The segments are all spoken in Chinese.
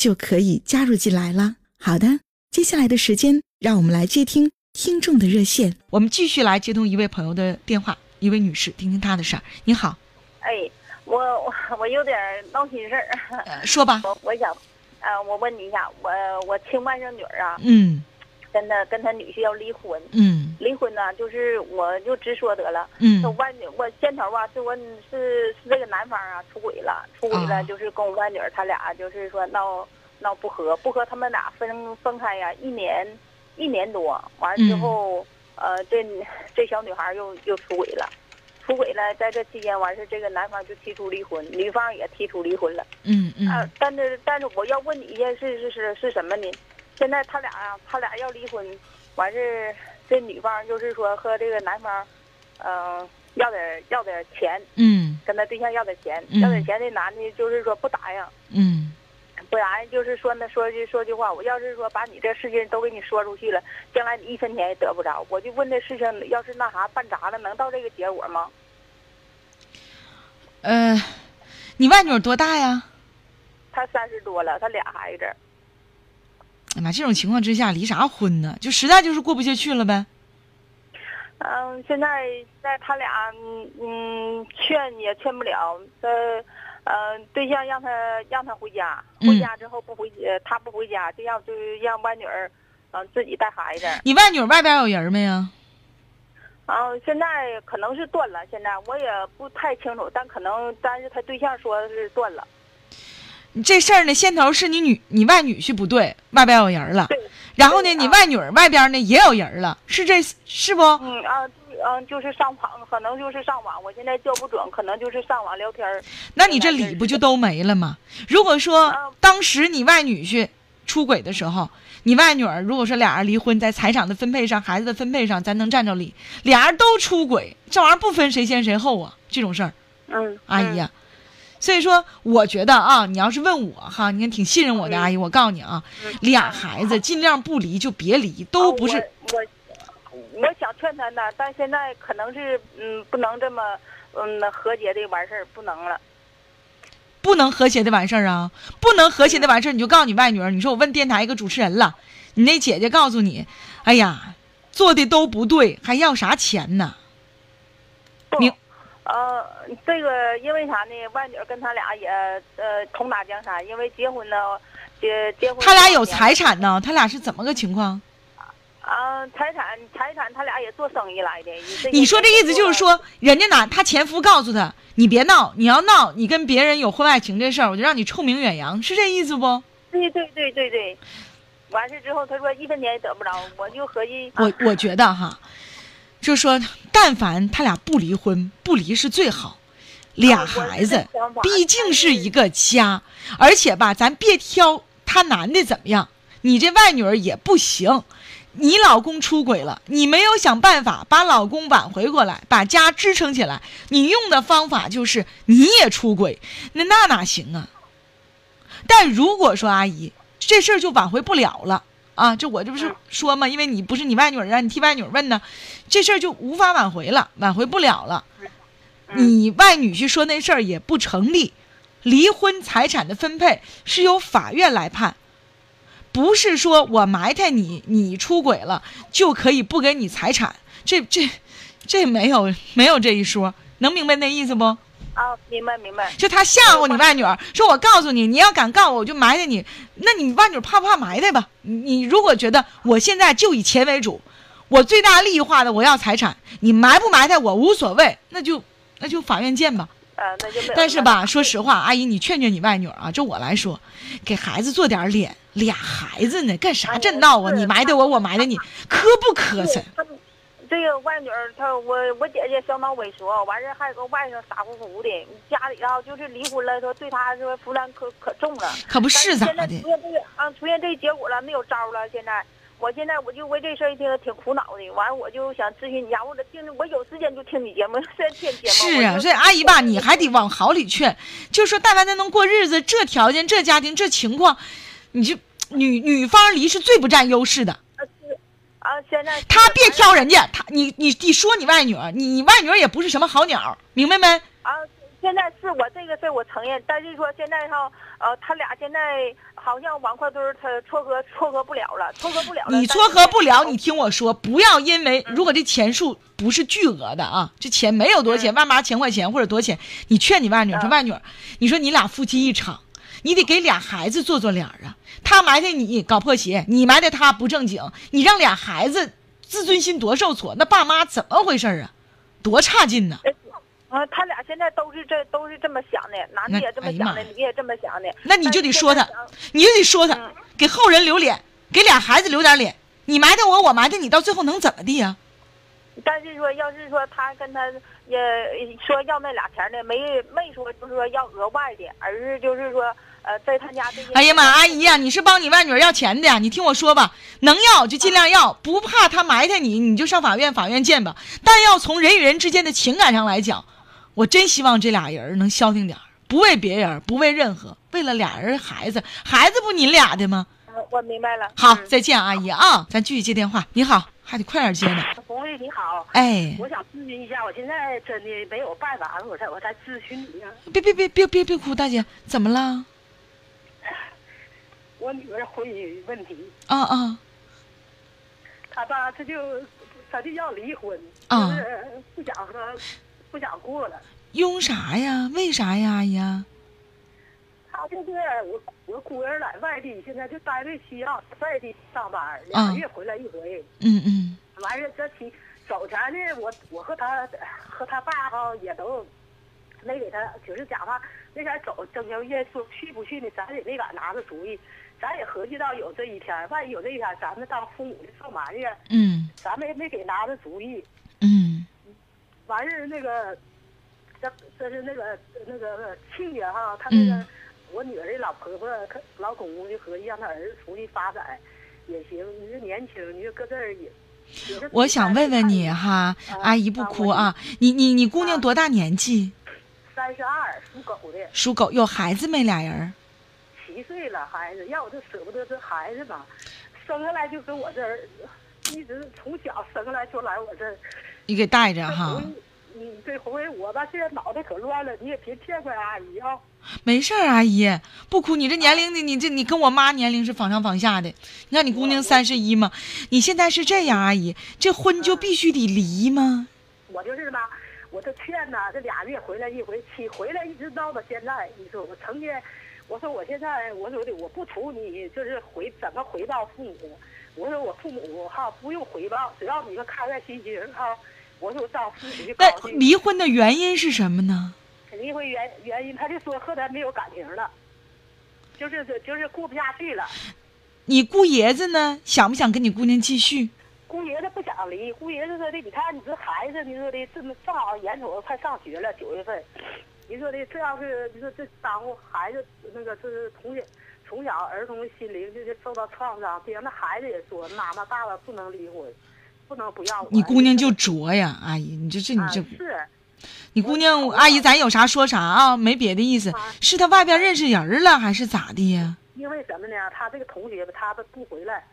就可以加入进来了。好的，接下来的时间，让我们来接听听众的热线。我们继续来接通一位朋友的电话，一位女士，听听她的事儿。你好，哎，我我我有点闹心事儿，说吧。我我想，呃，我问你一下，我我亲外甥女儿啊，嗯，跟他跟他女婿要离婚，嗯，离婚呢，就是我就直说得了，嗯，外女我先头吧，是我是是这个男方啊出轨了，出轨了，就是跟我外女儿他俩就是说闹。闹不和，不和，他们俩分分开呀，一年一年多，完了之后，呃，这这小女孩又又出轨了，出轨了，在这期间完事，这个男方就提出离婚，女方也提出离婚了。嗯嗯。啊，但是但是我要问你一件事是是是什么呢？现在他俩啊，他俩要离婚，完事这女方就是说和这个男方，嗯，要点要点钱。嗯。跟他对象要点钱，要点钱，这男的就是说不答应。嗯。不答应就是说那，说句说句话，我要是说把你这事情都给你说出去了，将来你一分钱也得不着。我就问这事情，要是那啥办砸了，能到这个结果吗？呃，你外女多大呀？她三十多了，她俩孩子。哎妈，这种情况之下离啥婚呢？就实在就是过不下去了呗。嗯，现在在他俩，嗯，劝也劝不了。呃。嗯，对象让他让他回家，回家之后不回，他不回家，就让就让外女儿，嗯，自己带孩子。你外女儿外边有人没呀？啊，现在可能是断了，现在我也不太清楚，但可能但是他对象说是断了。这事儿呢，先头是你女你外女婿不对，外边有人了。对。然后呢，你外女儿外边呢也有人了，是这是不？嗯啊。嗯，就是上网，可能就是上网。我现在叫不准，可能就是上网聊天那你这理不就都没了吗？如果说当时你外女婿出轨的时候，你外女儿如果说俩人离婚，在财产的分配上、孩子的分配上，咱能占着理。俩人都出轨，这玩意儿不分谁先谁后啊，这种事儿。嗯，阿姨呀，所以说我觉得啊，你要是问我哈，你看挺信任我的阿姨，我告诉你啊，俩孩子尽量不离就别离，都不是我。我想劝他呢，但现在可能是嗯，不能这么嗯和谐的完事儿，不能了。不能和谐的完事儿啊！不能和谐的完事儿，你就告诉你外女儿，你说我问电台一个主持人了，你那姐姐告诉你，哎呀，做的都不对，还要啥钱呢？不，呃，这个因为啥呢？外女儿跟他俩也呃同打江山，因为结婚呢，结结婚。他俩有财产呢？他俩是怎么个情况？啊，财产财产，他俩也做生意来的。你说这意思就是说，人家哪他前夫告诉他，你别闹，你要闹，你跟别人有婚外情这事儿，我就让你臭名远扬，是这意思不？对对对对对。完事之后，他说一分钱也得不着，我就合计。我我觉得哈，就说，但凡他俩不离婚，不离是最好。俩孩子毕竟是一个家，而且吧，咱别挑他男的怎么样，你这外女儿也不行。你老公出轨了，你没有想办法把老公挽回过来，把家支撑起来。你用的方法就是你也出轨，那那哪行啊？但如果说阿姨这事儿就挽回不了了啊，这我这不是说嘛，因为你不是你外女儿啊，你替外女儿问呢，这事儿就无法挽回了，挽回不了了。你外女婿说那事儿也不成立，离婚财产的分配是由法院来判。不是说我埋汰你，你出轨了就可以不给你财产，这这这没有没有这一说，能明白那意思不？啊，明白明白。就他吓唬你外女儿，说我告诉你，你要敢告我，我就埋汰你。那你外女儿怕不怕埋汰吧？你你如果觉得我现在就以钱为主，我最大利益化的我要财产，你埋不埋汰我无所谓，那就那就法院见吧。呃，那就没有但是吧，说实话，阿姨，你劝劝你外女儿啊，就我来说，给孩子做点脸，俩孩子呢，干啥这闹啊？你埋汰我，我埋汰你，磕不磕碜？这个外女儿，她我我姐姐相当猥琐，完事儿还有个外甥傻乎乎的，家里啊就是离婚了，说对她说负担可可重了。可不是咋的现在出？现这个啊，出现这结果了，没有招了。现在，我现在我就为这事儿挺挺苦恼的。完，我就想咨询你家，或者听着，我有时间就听你节目，现在听节目。是啊，我就所以阿姨吧，你还得往好里劝，就说但凡咱能过日子，这条件、这家庭、这情况，你就女女方离是最不占优势的。啊现在他别挑人家，他你你你说你外女儿，你你外女儿也不是什么好鸟，明白没？啊，现在是我这个事儿我承认，但是说现在哈，呃，他俩现在好像王块堆儿他撮合撮合不了了，撮合不了了。你撮合不了，你听我说，不要因为如果这钱数不是巨额的啊，这钱没有多少钱，万八千块钱或者多少钱，你劝你外女儿说嗯外女儿，你说你俩夫妻一场，你得给俩孩子做做脸儿啊。他埋汰你搞破鞋，你埋汰他不正经，你让俩孩子自尊心多受挫，那爸妈怎么回事儿啊？多差劲呢！啊，他俩现在都是这都是这么想的，男的也这么想的，女也这么想的。那你就得说他你就得说他嗯，给后人留脸，给俩孩子留点脸。你埋汰我，我埋汰你，到最后能怎么地呀、但是说，要是说他跟他也说要那俩钱呢，没没说就是说要额外的，而是就是说呃，在他家这些。哎呀妈，阿姨呀、你是帮你外女儿要钱的呀？你听我说吧，能要就尽量要，不怕他埋汰你，你就上法院，法院见吧。但要从人与人之间的情感上来讲，我真希望这俩人能消停点儿，不为别人，不为任何，为了俩人孩子，孩子不你俩的吗？呃我明白了。好，嗯再见，阿姨啊，咱继续接电话。你好，还得快点接呢。红瑞你好，哎，我想咨询一下，我现在真的没有办法了，我才我才咨询你呢。别别别别别别哭，大姐，怎么了？我女儿婚姻问题，啊啊他吧，他就他就要离婚，啊就是不想和不想过了。用啥呀？为啥呀，阿姨呀？她就是我我姑儿在外地，现在就单位需要外地上班，啊俩月回来一回。嗯嗯完事儿这期走前呢，我我和他和他爸哈也都没给他，就是讲话那前走正交月说去不去呢，咱也没敢拿个主意，咱也合计到有这一天，万一有这一天，咱们当父母的受埋怨，嗯咱们也没给拿着主意。嗯完事儿那个，这这是那个那个亲家哈，他那个、嗯我女儿的老婆婆可老公公就合计让他儿子出去发展也行，你说年轻，你就搁这儿也。我想问问你哈，阿姨不哭啊，你你你姑娘多大年纪？三十二，属狗的，属狗，有孩子没？俩人岁了，孩子，要我就舍不得这孩子嘛，生下来就搁我这儿，一直从小生下来就来我这儿。你给带着哈红，你这回我吧，现在脑袋可乱了，你也别见怪阿姨啊。没事儿，阿姨不哭。你这年龄的，你这你跟我妈年龄是仿上仿下的。你看你姑娘三十一嘛，你现在是这样，阿姨，这婚就必须得离吗？我就是吧，我这劝呐，这俩月回来一回，起回来一直闹到现在。你说我成天，我说我现在我说的我不图你就是回怎么回报父母，我说我父母哈不用回报，只要你们开开心心哈。我说我当父母就高那。离婚的原因是什么呢？离婚原原因，他就说和他没有感情了，就是就是过不下去了。你姑爷子呢？想不想跟你姑娘继续？姑爷子不想离，姑爷子说的，你看你这孩子，你说的这么正好眼瞅着快上学了，九月份，你说的这要是你说这耽误孩子那个这是从小从小儿童的心灵就是受到创伤，别让那孩子也说妈妈爸爸不能离婚，不能不要我。你姑娘就拙呀，阿姨，你这这你啊这，是你姑娘阿姨，咱有啥说啥啊，没别的意思啊。是他外边认识人了，还是咋的呀？因为什么呢？他这个同学吧，他都不回来，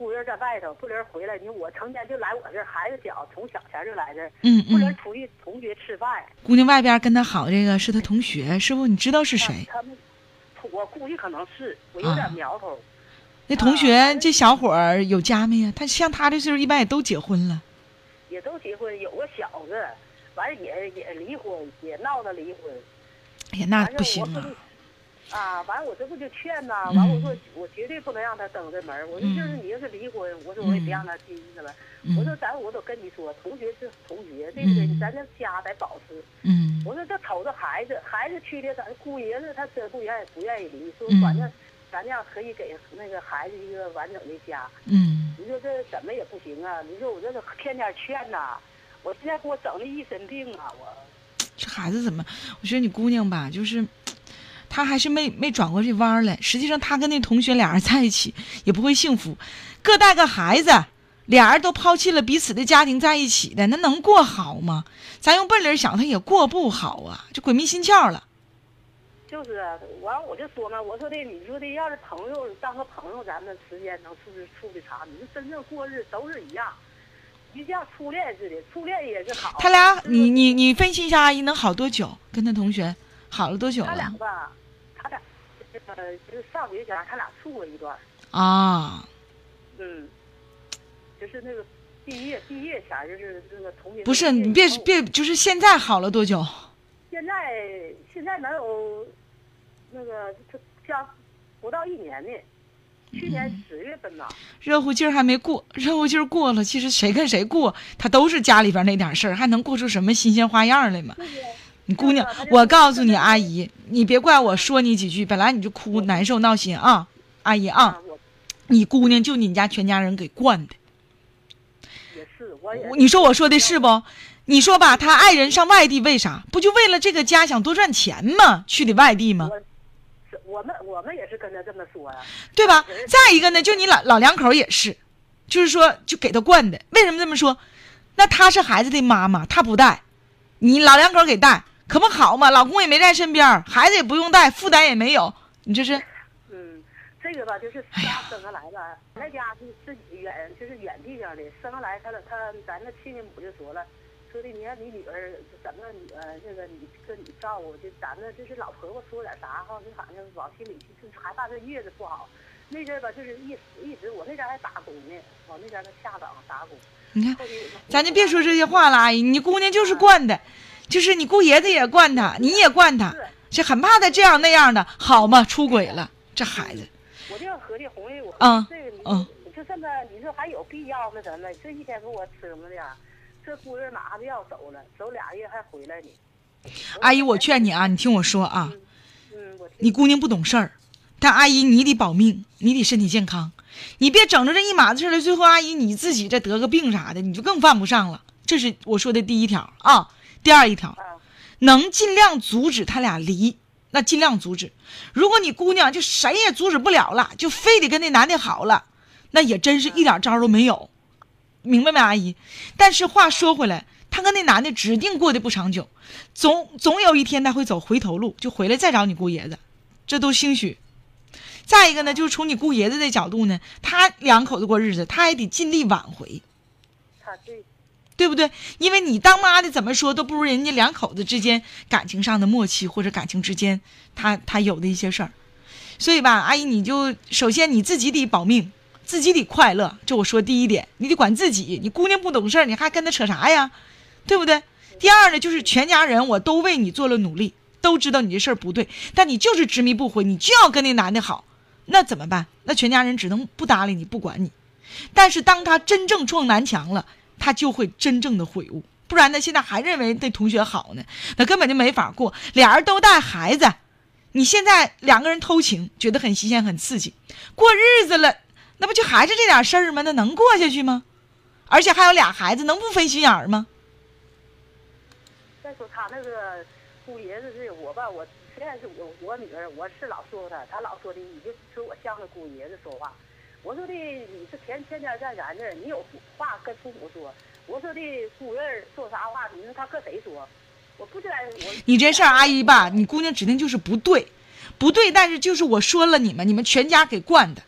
姑爷在外头，不能回来。你说我成天就来我这儿，孩子小，从小前就来这儿，嗯不能嗯，出去同学吃饭。姑娘外边跟他好这个是他同学，师傅你知道是谁？他们，我估计可能是，我有点苗头。那同学这小伙儿有家没呀？他像他这岁数，一般也都结婚了。也都结婚，有个小子，反正也也离婚，也闹着离婚。哎呀，那不行啊！啊，完我这不就劝呐，嗯完我说我绝对不能让他登这门儿，我说嗯就是你要是离婚，我说我也别让他进去了。我说嗯咱我都跟你说，同学是同学，对不对？嗯咱这家得保持。嗯我说这瞅着孩子，孩子去的咱姑爷子他真不愿意不愿意离，说嗯反正咱这样可以给那个孩子一个完整的家。嗯你说这怎么也不行啊！你说我这个天天劝呐，我现在给我整的一身病啊！我这孩子怎么？我觉得你姑娘吧，就是她还是没没转过这弯儿来。实际上，他跟那同学俩人在一起也不会幸福，各带个孩子，俩人都抛弃了彼此的家庭在一起的，那能过好吗？咱用笨理儿想，他也过不好啊，就鬼迷心窍了。就是啊，完我就说嘛，我说的，你说的要是朋友当个朋友，咱们时间能处的处的长，你说真正过日都是一样，就像初恋似的，初恋也是好。他俩，你你你分析一下，阿姨能好多久？跟他同学好了多久他俩了？呃，就是上学前他俩处过一段，啊，嗯，就是那个毕业毕业前就是那个同学。不是你别别，就是现在好了多久？现在现在能有那个这将不到一年呢，去嗯年十月份呐。热乎劲儿还没过，热乎劲儿过了，其实谁跟谁过，他都是家里边那点事儿，还能过出什么新鲜花样来吗？就是你姑娘 我告诉你，阿姨，你别怪我说你几句，本来你就哭难受闹心啊，阿姨啊，你姑娘就你们家全家人给惯的，也是，我也你说我说的是不？你说吧，他爱人上外地为啥？不就为了这个家想多赚钱吗？去的外地吗？我们我们也是跟他这么说呀、对吧？再一个呢，就你老老两口也是，就是说就给他惯的。为什么这么说？那他是孩子的妈妈，他不带，你老两口给带，可不好嘛？老公也没在身边，孩子也不用带，负担也没有，你这是嗯，这个吧，就是哎家生下来吧，咱家是是远，就是远地方的，生下来他他咱那亲家母就说了，说的你看你女儿怎么你呃这个你跟你照顾，就咱们就是老婆婆说点啥哈，就好像往心里去，就是害怕这月子不好。那阵儿吧，就是一一直我那家还打工呢，我那家在下岗打工。你看，咱就别说这些话了，阿姨，你姑娘就是惯的，就是你姑爷子也惯她，你也惯她，是是很怕她这样那样的，好嘛？出轨了，这孩子，我就合计红玉，我嗯这个你嗯就这么，你说还有必要吗？咱们这一天给我吃么点儿，这姑爷拿着药走了，走俩月还回来呢。阿姨，我劝你啊，你听我说啊。嗯，我听你姑娘不懂事儿，但阿姨你得保命，你得身体健康，你别整着这一码子事儿了，最后阿姨你自己再得个病啥的，你就更犯不上了。这是我说的第一条啊。第二一条，啊，能尽量阻止他俩离，那尽量阻止。如果你姑娘就谁也阻止不了了，就非得跟那男的好了，那也真是一点招都没有，明白没，阿姨？但是话说回来，他跟那男的指定过得不长久，总总有一天他会走回头路，就回来再找你姑爷子，这都兴许。再一个呢，就是从你姑爷子的角度呢，他两口子过日子，他也得尽力挽回。他对，对不对？因为你当妈的怎么说都不如人家两口子之间感情上的默契，或者感情之间他他有的一些事儿。所以吧，阿姨，你就首先你自己得保命，自己得快乐，这我说第一点，你得管自己。你姑娘不懂事儿，你还跟她扯啥呀？对不对？第二呢，就是全家人我都为你做了努力，都知道你这事儿不对，但你就是执迷不悔，你就要跟那男的好，那怎么办？那全家人只能不搭理你，不管你。但是当他真正撞南墙了，他就会真正的悔悟。不然呢，现在还认为那同学好呢，那根本就没法过。俩人都带孩子，你现在两个人偷情，觉得很新鲜、很刺激，过日子了，那不就还是这点事儿吗？那能过下去吗？而且还有俩孩子，能不分心眼儿吗？再说他那个姑爷子是我吧，我虽然是我我女儿，我是老说她，她老说的，你就说我像个姑爷子说话。我说的你是天天天在咱这儿，你有话跟父母说。我说的姑爷儿说啥话，你说他跟谁说？我不知道我。你这事儿，阿姨吧，你姑娘指定就是不对，不对。但是就是我说了你们，你们全家给惯的，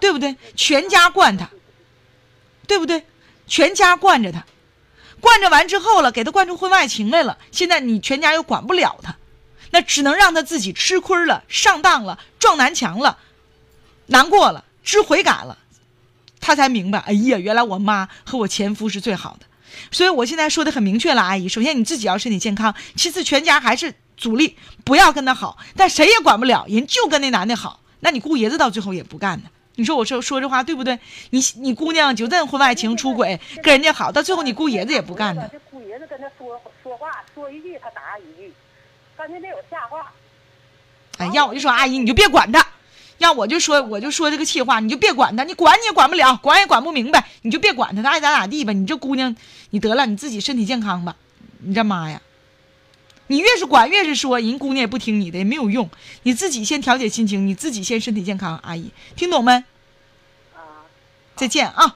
对不对？全家惯他，对不对？全家惯着他，惯着完之后了，给他惯出婚外情来了。现在你全家又管不了他，那只能让他自己吃亏了、上当了、撞南墙了、难过了、知悔改了，他才明白，哎呀，原来我妈和我前夫是最好的。所以我现在说的很明确了，阿姨，首先你自己要身体健康，其次全家还是主力，不要跟他好，但谁也管不了，人就跟那男的好，那你姑爷子到最后也不干呢。你说我说说这话对不对？你你姑娘就这婚外情出轨，跟人家好，到最后你姑爷子也不干呢。这姑爷子跟他说说话，说一句他答一句，感觉没有下话。哎，要我就说阿姨，你就别管他；要我就说我就说这个气话，你就别管他，你管你也管不了，管也管不明白，你就别管他，他爱咋咋地吧。你这姑娘，你得了，你自己身体健康吧。你这妈呀，你越是管越是说，人姑娘也不听你的，也没有用。你自己先调节心情，你自己先身体健康。阿姨，听懂没？啊。再见啊。